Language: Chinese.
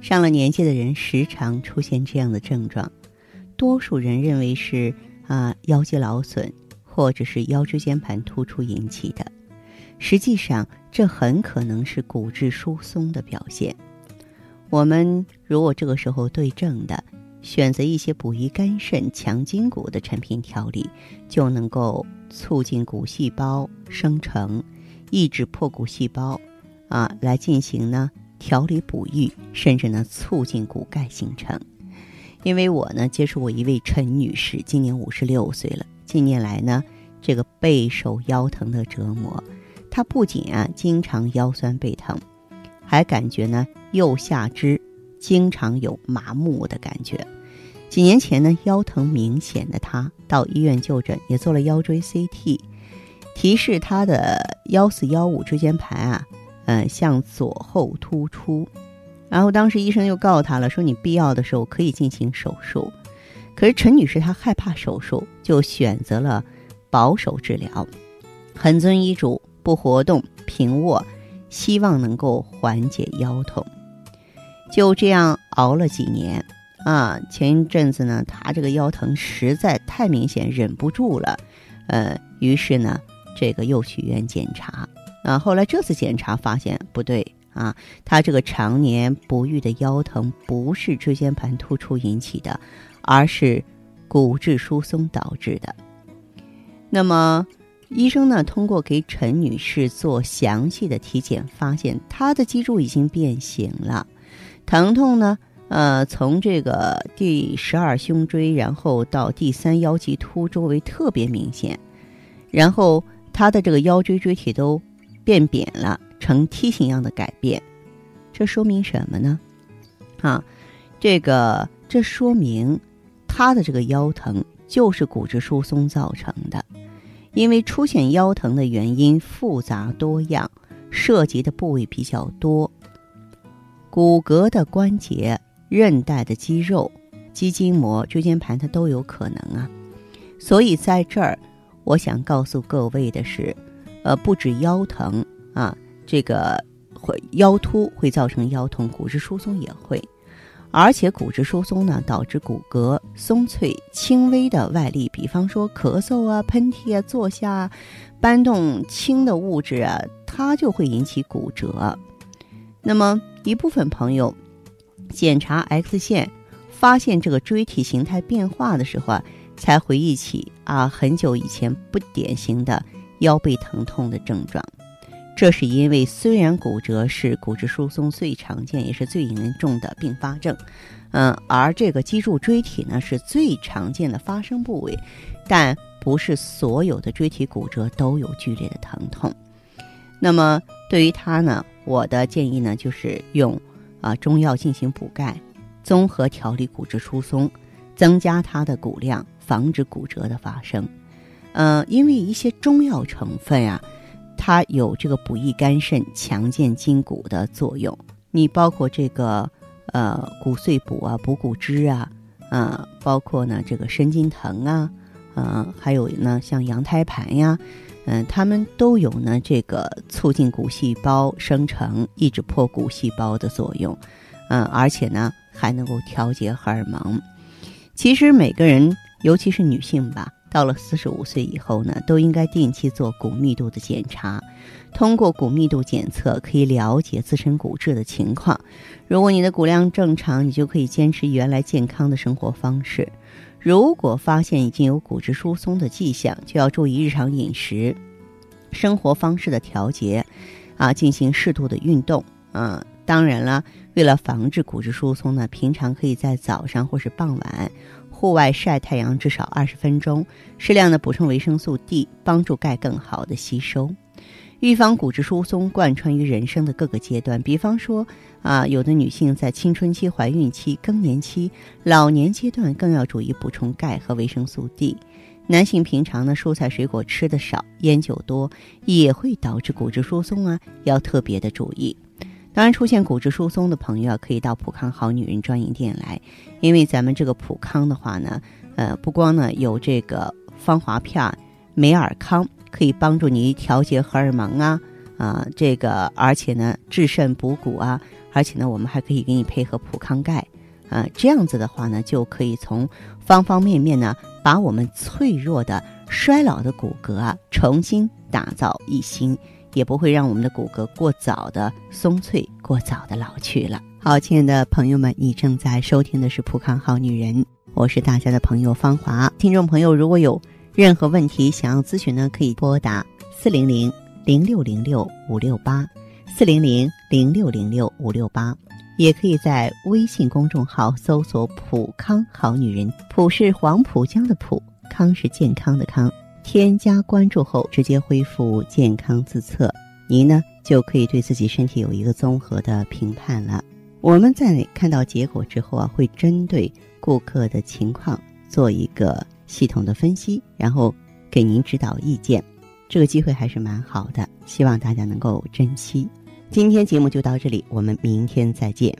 上了年纪的人时常出现这样的症状，多数人认为是啊腰肌劳损。或者是腰椎间盘突出引起的，实际上这很可能是骨质疏松的表现。我们如果这个时候对症的选择一些补益肝肾、强筋骨的产品调理，就能够促进骨细胞生成，抑制破骨细胞，啊，来进行呢调理补益，甚至呢促进骨钙形成。因为我呢接触过一位陈女士，今年五十六岁了。近年来呢，这个备受腰疼的折磨，她不仅啊经常腰酸背疼，还感觉呢右下肢经常有麻木的感觉。几年前呢腰疼明显的她到医院就诊，也做了腰椎 CT，提示她的幺四幺五椎间盘啊，嗯向左后突出。然后当时医生又告诉她了，说你必要的时候可以进行手术。可是陈女士她害怕手术，就选择了保守治疗，很遵医嘱，不活动，平卧，希望能够缓解腰痛。就这样熬了几年啊，前一阵子呢，她这个腰疼实在太明显，忍不住了，呃，于是呢，这个又去医院检查啊。后来这次检查发现不对啊，她这个常年不愈的腰疼不是椎间盘突出引起的。而是骨质疏松导致的。那么，医生呢，通过给陈女士做详细的体检，发现她的脊柱已经变形了，疼痛呢，呃，从这个第十二胸椎，然后到第三腰棘突周围特别明显，然后她的这个腰椎椎体都变扁了，呈梯形样的改变，这说明什么呢？啊，这个这说明。他的这个腰疼就是骨质疏松造成的，因为出现腰疼的原因复杂多样，涉及的部位比较多，骨骼的关节、韧带的肌肉、肌筋膜、椎间盘它都有可能啊。所以在这儿，我想告诉各位的是，呃，不止腰疼啊，这个会腰突会造成腰痛，骨质疏松也会。而且骨质疏松呢，导致骨骼松脆，轻微的外力，比方说咳嗽啊、喷嚏啊、坐下、搬动轻的物质啊，它就会引起骨折。那么一部分朋友检查 X 线，发现这个椎体形态变化的时候啊，才回忆起啊很久以前不典型的腰背疼痛的症状。这是因为，虽然骨折是骨质疏松最常见也是最严重的并发症，嗯，而这个脊柱椎体呢是最常见的发生部位，但不是所有的椎体骨折都有剧烈的疼痛。那么对于他呢，我的建议呢就是用啊中药进行补钙，综合调理骨质疏松，增加它的骨量，防止骨折的发生。嗯，因为一些中药成分呀。它有这个补益肝肾、强健筋骨的作用。你包括这个呃骨碎补啊、补骨脂啊，啊，包括呢这个生筋藤啊，嗯，还有呢像羊胎盘呀，嗯，它们都有呢这个促进骨细胞生成、抑制破骨细胞的作用，嗯，而且呢还能够调节荷尔蒙。其实每个人，尤其是女性吧。到了四十五岁以后呢，都应该定期做骨密度的检查。通过骨密度检测，可以了解自身骨质的情况。如果你的骨量正常，你就可以坚持原来健康的生活方式。如果发现已经有骨质疏松的迹象，就要注意日常饮食、生活方式的调节，啊，进行适度的运动。啊，当然了，为了防治骨质疏松呢，平常可以在早上或是傍晚。户外晒太阳至少二十分钟，适量的补充维生素 D，帮助钙更好的吸收。预防骨质疏松贯穿于人生的各个阶段，比方说啊，有的女性在青春期、怀孕期、更年期、老年阶段更要注意补充钙和维生素 D。男性平常呢，蔬菜水果吃的少，烟酒多，也会导致骨质疏松啊，要特别的注意。当然，出现骨质疏松的朋友啊，可以到普康好女人专营店来，因为咱们这个普康的话呢，呃，不光呢有这个芳华片、美尔康。可以帮助你调节荷尔蒙啊啊，这个而且呢治肾补骨啊，而且呢我们还可以给你配合普康钙啊，这样子的话呢就可以从方方面面呢把我们脆弱的衰老的骨骼啊重新打造一新，也不会让我们的骨骼过早的松脆，过早的老去了。好，亲爱的朋友们，你正在收听的是普康好女人，我是大家的朋友芳华。听众朋友如果有。任何问题想要咨询呢，可以拨打四零零零六零六五六八，四零零零六零六五六八，也可以在微信公众号搜索“普康好女人”，普是黄浦江的浦，康是健康的康。添加关注后，直接恢复健康自测，您呢就可以对自己身体有一个综合的评判了。我们在看到结果之后啊，会针对顾客的情况做一个。系统的分析，然后给您指导意见，这个机会还是蛮好的，希望大家能够珍惜。今天节目就到这里，我们明天再见。